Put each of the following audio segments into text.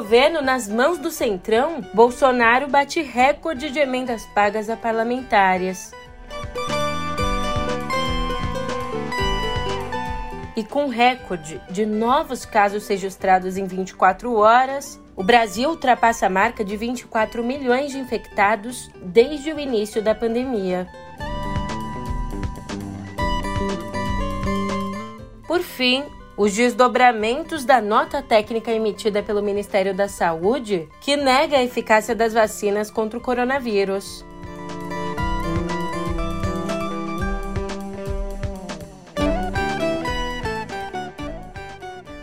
governo nas mãos do Centrão, Bolsonaro bate recorde de emendas pagas a parlamentares. E com recorde de novos casos registrados em 24 horas, o Brasil ultrapassa a marca de 24 milhões de infectados desde o início da pandemia. Por fim, os desdobramentos da nota técnica emitida pelo Ministério da Saúde, que nega a eficácia das vacinas contra o coronavírus.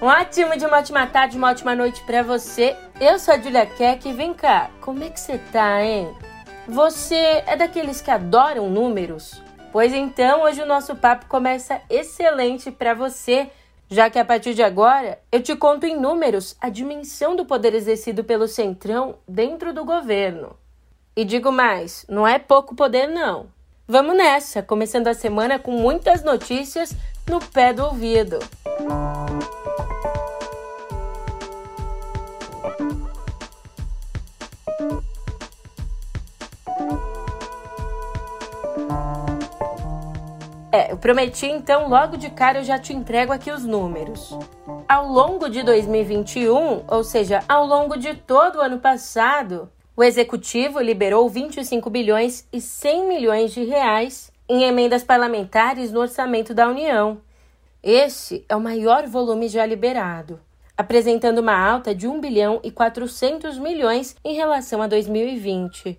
Um ótimo de uma ótima tarde, uma ótima noite para você. Eu sou a Julia Keck e vem cá, como é que você tá, hein? Você é daqueles que adoram números? Pois então, hoje o nosso papo começa excelente para você, já que a partir de agora eu te conto em números a dimensão do poder exercido pelo Centrão dentro do governo. E digo mais, não é pouco poder não. Vamos nessa, começando a semana com muitas notícias no pé do ouvido. Música É, eu prometi, então logo de cara eu já te entrego aqui os números. Ao longo de 2021, ou seja, ao longo de todo o ano passado, o executivo liberou 25 bilhões e 100 milhões de reais em emendas parlamentares no orçamento da União. Esse é o maior volume já liberado, apresentando uma alta de 1 bilhão e 400 milhões em relação a 2020.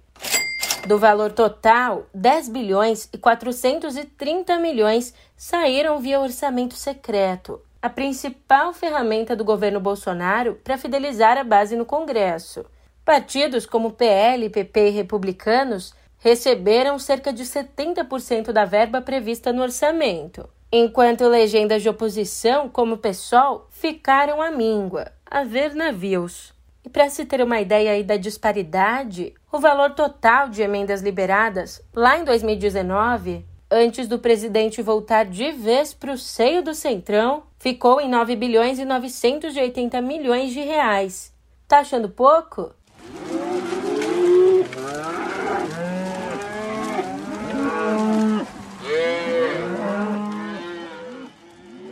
Do valor total, 10 bilhões e 430 milhões saíram via orçamento secreto, a principal ferramenta do governo Bolsonaro para fidelizar a base no Congresso. Partidos como PL, PP e republicanos receberam cerca de 70% da verba prevista no orçamento, enquanto legendas de oposição, como o PSOL, ficaram à míngua, a ver navios. E para se ter uma ideia aí da disparidade, o valor total de emendas liberadas lá em 2019, antes do presidente voltar de vez para o seio do Centrão, ficou em 9 bilhões e 980 milhões de reais. Tá achando pouco?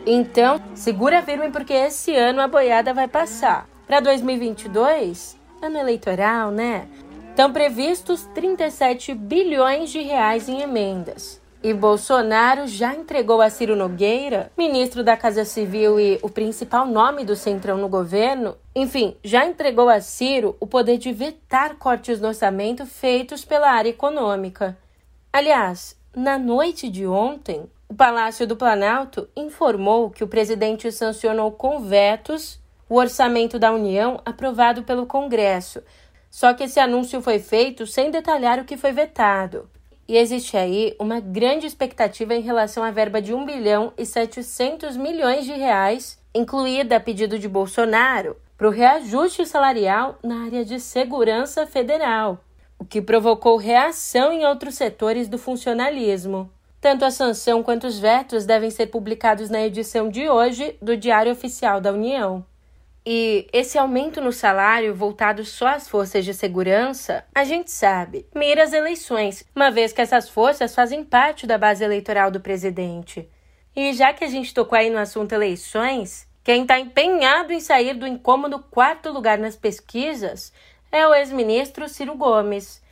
Então, segura firme porque esse ano a boiada vai passar. Para 2022, ano eleitoral, né? Estão previstos 37 bilhões de reais em emendas. E Bolsonaro já entregou a Ciro Nogueira, ministro da Casa Civil e o principal nome do Centrão no governo, enfim, já entregou a Ciro o poder de vetar cortes no orçamento feitos pela área econômica. Aliás, na noite de ontem, o Palácio do Planalto informou que o presidente sancionou com vetos o orçamento da União aprovado pelo Congresso. Só que esse anúncio foi feito sem detalhar o que foi vetado. E existe aí uma grande expectativa em relação à verba de 1 bilhão e 700 milhões de reais, incluída a pedido de Bolsonaro, para o reajuste salarial na área de segurança federal, o que provocou reação em outros setores do funcionalismo. Tanto a sanção quanto os vetos devem ser publicados na edição de hoje do Diário Oficial da União. E esse aumento no salário voltado só às forças de segurança, a gente sabe, mira as eleições, uma vez que essas forças fazem parte da base eleitoral do presidente. E já que a gente tocou aí no assunto eleições, quem está empenhado em sair do incômodo quarto lugar nas pesquisas é o ex-ministro Ciro Gomes.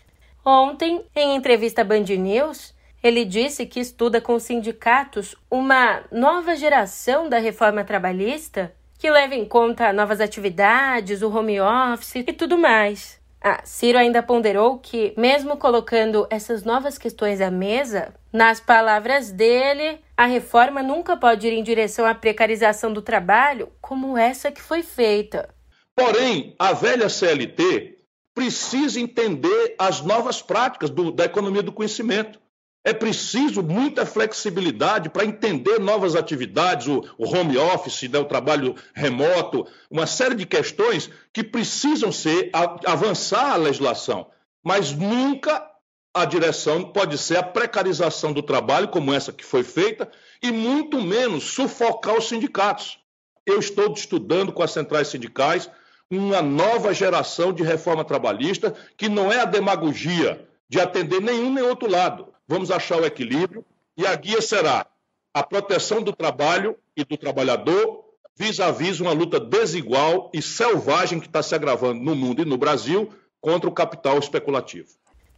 Ontem, em entrevista à Band News, ele disse que estuda com os sindicatos uma nova geração da reforma trabalhista que leva em conta novas atividades, o home office e tudo mais. Ah, Ciro ainda ponderou que, mesmo colocando essas novas questões à mesa, nas palavras dele, a reforma nunca pode ir em direção à precarização do trabalho como essa que foi feita. Porém, a velha CLT precisa entender as novas práticas do, da economia do conhecimento. É preciso muita flexibilidade para entender novas atividades, o, home office, né, o trabalho remoto, uma série de questões que precisam ser avançar a legislação. Mas nunca a direção pode ser a precarização do trabalho, como essa que foi feita, e muito menos sufocar os sindicatos. Eu estou estudando com as centrais sindicais uma nova geração de reforma trabalhista, que não é a demagogia de atender nenhum nem outro lado. Vamos achar o equilíbrio e a guia será a proteção do trabalho e do trabalhador vis-à-vis uma luta desigual e selvagem que está se agravando no mundo e no Brasil contra o capital especulativo.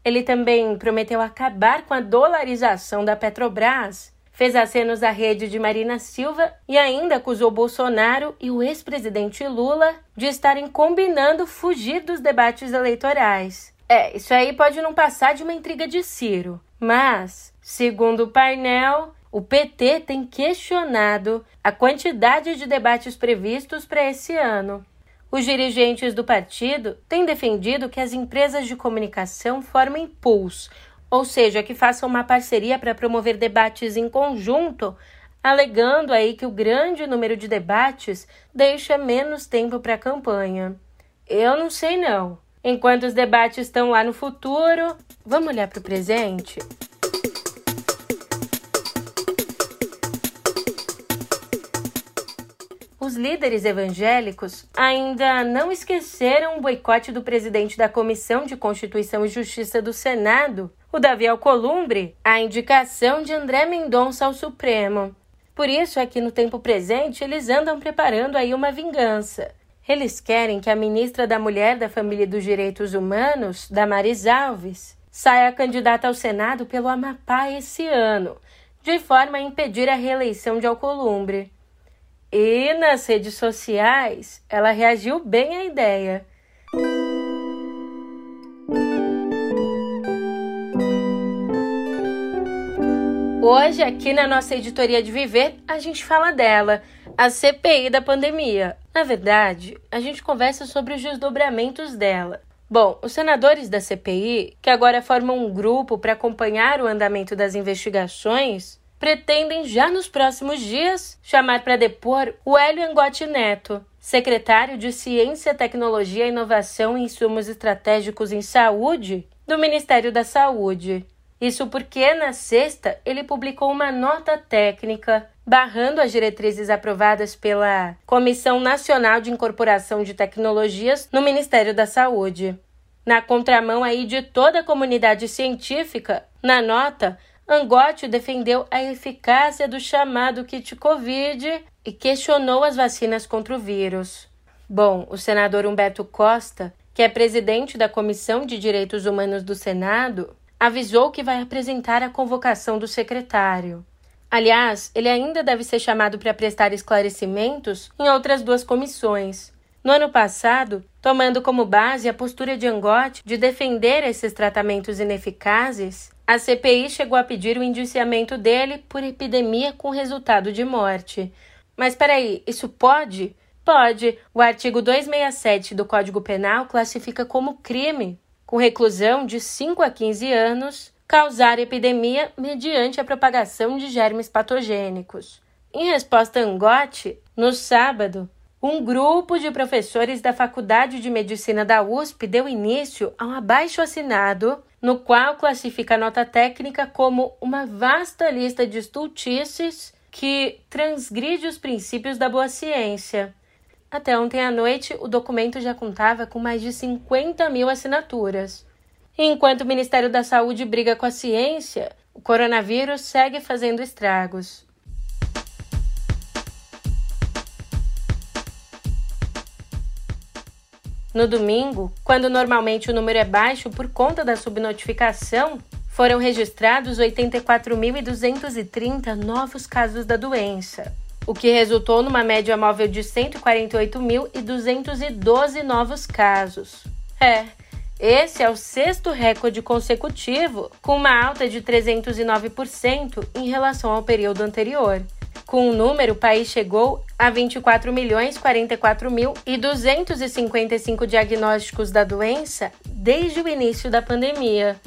Ele também prometeu acabar com a dolarização da Petrobras, fez acenos à rede de Marina Silva e ainda acusou Bolsonaro e o ex-presidente Lula de estarem combinando fugir dos debates eleitorais. É, isso aí pode não passar de uma intriga de Ciro, mas, segundo o painel, o PT tem questionado a quantidade de debates previstos para esse ano. Os dirigentes do partido têm defendido que as empresas de comunicação formem pools, ou seja, que façam uma parceria para promover debates em conjunto, alegando aí que o grande número de debates deixa menos tempo para a campanha. Eu não sei não. Enquanto os debates estão lá no futuro, vamos olhar para o presente? os líderes evangélicos ainda não esqueceram o boicote do presidente da Comissão de Constituição e Justiça do Senado, o Davi Alcolumbre, à indicação de André Mendonça ao Supremo. Por isso, aqui no tempo presente, eles andam preparando aí uma vingança. Eles querem que a ministra da Mulher, da Família e dos Direitos Humanos, Damaris Alves, saia candidata ao Senado pelo Amapá esse ano, de forma a impedir a reeleição de Alcolumbre. E nas redes sociais, ela reagiu bem à ideia. Hoje, aqui na nossa editoria de Viver, a gente fala dela, a CPI da pandemia. Na verdade, a gente conversa sobre os desdobramentos dela. Bom, os senadores da CPI, que agora formam um grupo para acompanhar o andamento das investigações, pretendem já nos próximos dias chamar para depor o Hélio Angotti Neto, secretário de Ciência, Tecnologia, Inovação e Insumos Estratégicos em Saúde do Ministério da Saúde. Isso porque na sexta ele publicou uma nota técnica barrando as diretrizes aprovadas pela Comissão Nacional de Incorporação de Tecnologias no Ministério da Saúde. Na contramão aí de toda a comunidade científica, na nota, Angotti defendeu a eficácia do chamado kit Covid e questionou as vacinas contra o vírus. Bom, o senador Humberto Costa, que é presidente da Comissão de Direitos Humanos do Senado, avisou que vai apresentar a convocação do secretário. Aliás, ele ainda deve ser chamado para prestar esclarecimentos em outras duas comissões. No ano passado, tomando como base a postura de Angotti de defender esses tratamentos ineficazes, a CPI chegou a pedir o indiciamento dele por epidemia com resultado de morte. Mas peraí, isso pode? Pode. O artigo 267 do Código Penal classifica como crime, com reclusão de 5 a 15 anos, causar epidemia mediante a propagação de germes patogênicos. Em resposta a Angotti, no sábado, um grupo de professores da Faculdade de Medicina da USP deu início a um abaixo assinado no qual classifica a nota técnica como uma vasta lista de estultices que transgride os princípios da boa ciência. Até ontem à noite, o documento já contava com mais de 50 mil assinaturas. Enquanto o Ministério da Saúde briga com a ciência, o coronavírus segue fazendo estragos. No domingo, quando normalmente o número é baixo por conta da subnotificação, foram registrados 84.230 novos casos da doença, o que resultou numa média móvel de 148.212 novos casos. É, esse é o sexto recorde consecutivo, com uma alta de 309% em relação ao período anterior. Com o número, o país chegou a 24 milhões 44 mil e 255 diagnósticos da doença desde o início da pandemia.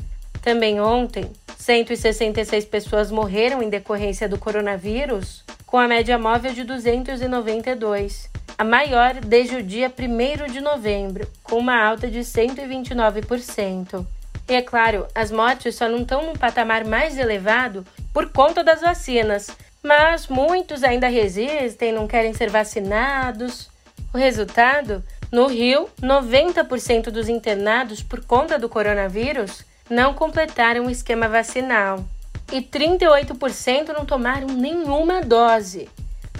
Também ontem, 166 pessoas morreram em decorrência do coronavírus, com a média móvel de 292, a maior desde o dia 1 de novembro, com uma alta de 129%. E é claro, as mortes só não estão num patamar mais elevado por conta das vacinas, mas muitos ainda resistem, não querem ser vacinados. O resultado No Rio, 90% dos internados por conta do coronavírus não completaram o esquema vacinal e 38% não tomaram nenhuma dose.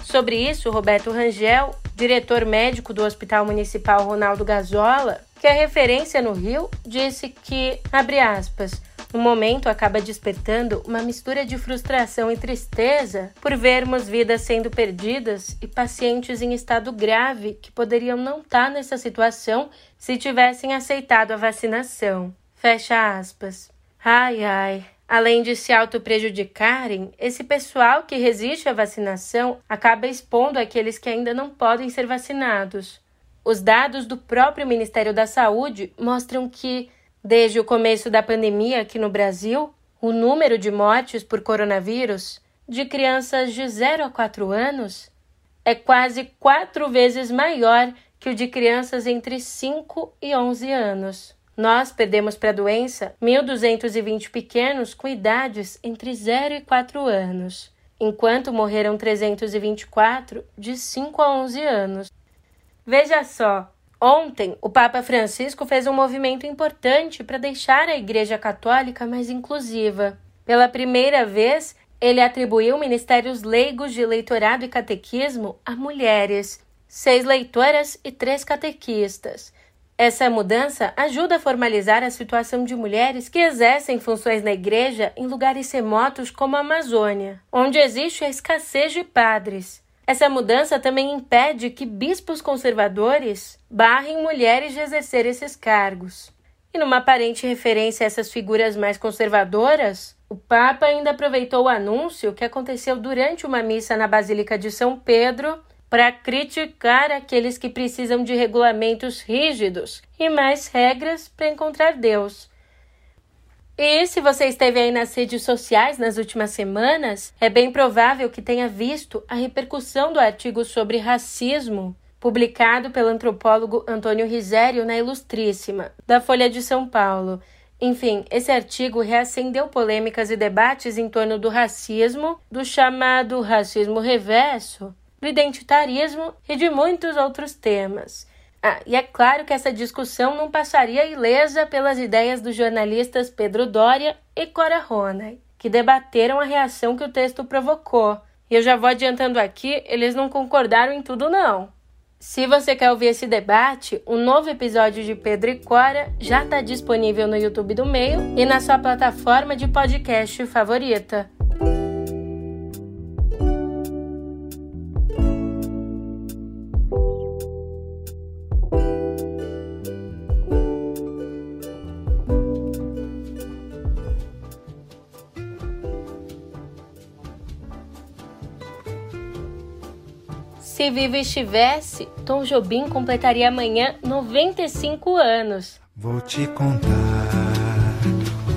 Sobre isso, Roberto Rangel, diretor médico do Hospital Municipal Ronaldo Gazola, que é referência no Rio, disse que, abre aspas, no momento acaba despertando uma mistura de frustração e tristeza por vermos vidas sendo perdidas e pacientes em estado grave que poderiam não estar nessa situação se tivessem aceitado a vacinação. Fecha aspas. Ai, ai. Além de se auto-prejudicarem, esse pessoal que resiste à vacinação acaba expondo aqueles que ainda não podem ser vacinados. Os dados do próprio Ministério da Saúde mostram que, desde o começo da pandemia aqui no Brasil, o número de mortes por coronavírus de crianças de 0 a 4 anos é quase quatro vezes maior que o de crianças entre 5 e 11 anos. Nós perdemos para a doença 1.220 pequenos com idades entre 0 e 4 anos, enquanto morreram 324 de 5 a 11 anos. Veja só, ontem o Papa Francisco fez um movimento importante para deixar a Igreja Católica mais inclusiva. Pela primeira vez, ele atribuiu ministérios leigos de leitorado e catequismo a mulheres, seis leitoras e três catequistas. Essa mudança ajuda a formalizar a situação de mulheres que exercem funções na igreja em lugares remotos como a Amazônia, onde existe a escassez de padres. Essa mudança também impede que bispos conservadores barrem mulheres de exercer esses cargos. E numa aparente referência a essas figuras mais conservadoras, o Papa ainda aproveitou o anúncio que aconteceu durante uma missa na Basílica de São Pedro para criticar aqueles que precisam de regulamentos rígidos e mais regras para encontrar Deus. E se você esteve aí nas redes sociais nas últimas semanas, é bem provável que tenha visto a repercussão do artigo sobre racismo publicado pelo antropólogo Antônio Risério na Ilustríssima, da Folha de São Paulo. Enfim, esse artigo reacendeu polêmicas e debates em torno do racismo, do chamado racismo reverso, do identitarismo e de muitos outros temas. Ah, e é claro que essa discussão não passaria ilesa pelas ideias dos jornalistas Pedro Doria e Cora Ronay, que debateram a reação que o texto provocou. E eu já vou adiantando aqui, eles não concordaram em tudo não. Se você quer ouvir esse debate, o um novo episódio de Pedro e Cora já está disponível no YouTube do Meio e na sua plataforma de podcast favorita. Se vivo estivesse, Tom Jobim completaria amanhã 95 anos. Vou te contar,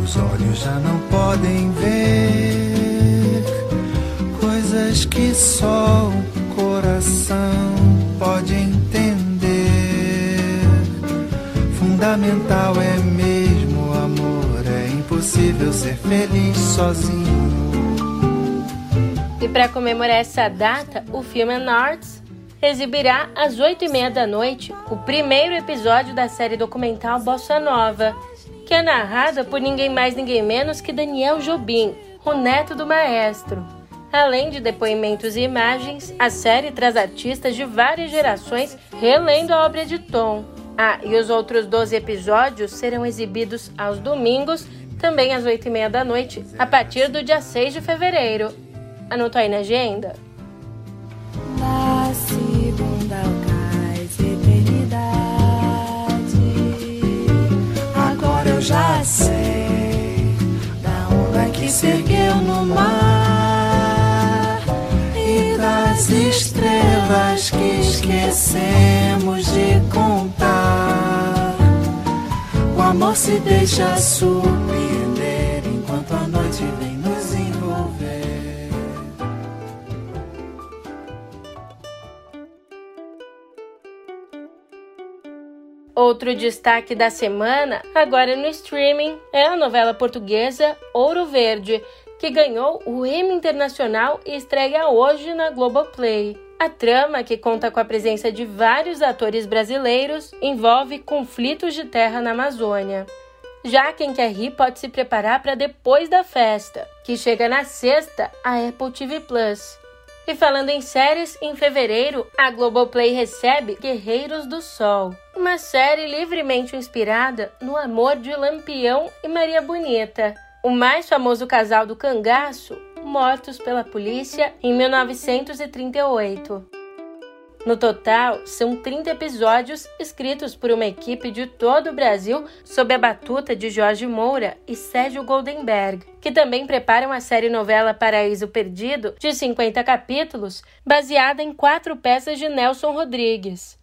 os olhos já não podem ver coisas que só o coração pode entender. Fundamental é mesmo o amor, é impossível ser feliz sozinho. E para comemorar essa data, o filme North exibirá às 8h30 da noite o primeiro episódio da série documental Bossa Nova, que é narrada por ninguém mais ninguém menos que Daniel Jobim, o neto do maestro. Além de depoimentos e imagens, a série traz artistas de várias gerações relendo a obra de Tom. Ah, e os outros 12 episódios serão exibidos aos domingos, também às 8h30 da noite, a partir do dia 6 de fevereiro. Anotou aí na agenda? Esquecemos de contar. O amor se deixa surpreender enquanto a noite vem nos envolver. Outro destaque da semana, agora no streaming, é a novela portuguesa Ouro Verde, que ganhou o Emmy Internacional e estreia hoje na Globoplay. A trama, que conta com a presença de vários atores brasileiros, envolve conflitos de terra na Amazônia. Já quem quer rir pode se preparar para depois da festa, que chega na sexta a Apple TV Plus. E falando em séries, em fevereiro, a Globoplay recebe Guerreiros do Sol, uma série livremente inspirada no amor de Lampião e Maria Bonita, o mais famoso casal do cangaço, mortos pela polícia em 1938. No total, são 30 episódios escritos por uma equipe de todo o Brasil sob a batuta de Jorge Moura e Sérgio Goldenberg, que também preparam a série novela Paraíso Perdido, de 50 capítulos, baseada em quatro peças de Nelson Rodrigues.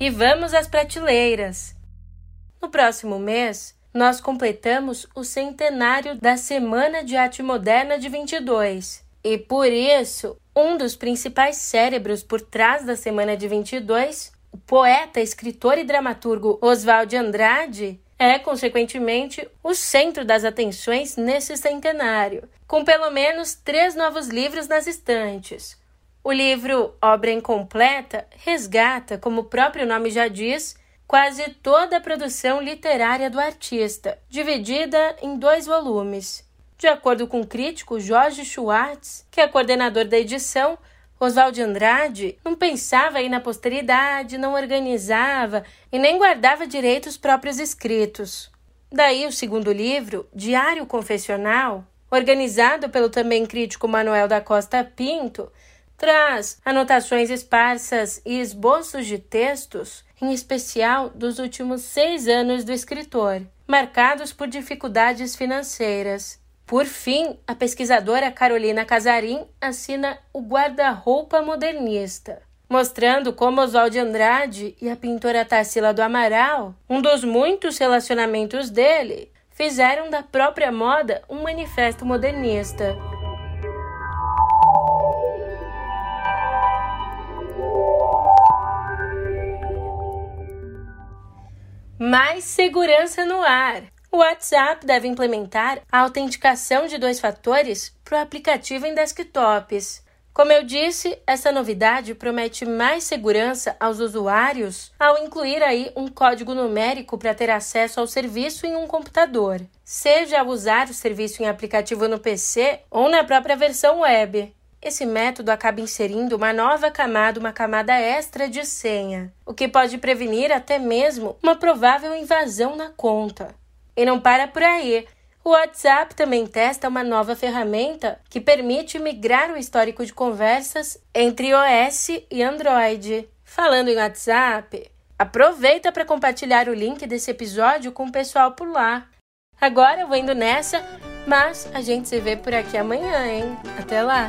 E vamos às prateleiras. No próximo mês, nós completamos o centenário da Semana de Arte Moderna de 22. E por isso, um dos principais cérebros por trás da Semana de 22, o poeta, escritor e dramaturgo Oswald Andrade, é, consequentemente, o centro das atenções nesse centenário, com pelo menos três novos livros nas estantes. O livro Obra Incompleta resgata, como o próprio nome já diz, quase toda a produção literária do artista, dividida em dois volumes. De acordo com o crítico Jorge Schwartz, que é coordenador da edição, Oswald Andrade não pensava aí na posteridade, não organizava e nem guardava direito os próprios escritos. Daí o segundo livro, Diário Confessional, organizado pelo também crítico Manuel da Costa Pinto, traz anotações esparsas e esboços de textos em especial dos últimos seis anos do escritor, marcados por dificuldades financeiras. Por fim, a pesquisadora Carolina Casarim assina o Guarda-Roupa Modernista, mostrando como Oswald Andrade e a pintora Tarsila do Amaral, um dos muitos relacionamentos dele, fizeram da própria moda um manifesto modernista. Mais segurança no ar. O WhatsApp deve implementar a autenticação de dois fatores para o aplicativo em desktops. Como eu disse, essa novidade promete mais segurança aos usuários ao incluir aí um código numérico para ter acesso ao serviço em um computador, seja ao usar o serviço em aplicativo no PC ou na própria versão web. Esse método acaba inserindo uma nova camada, uma camada extra de senha, o que pode prevenir até mesmo uma provável invasão na conta. E não para por aí. O WhatsApp também testa uma nova ferramenta que permite migrar o histórico de conversas entre iOS e Android. Falando em WhatsApp, aproveita para compartilhar o link desse episódio com o pessoal por lá. Agora eu vou indo nessa, mas a gente se vê por aqui amanhã, hein? Até lá!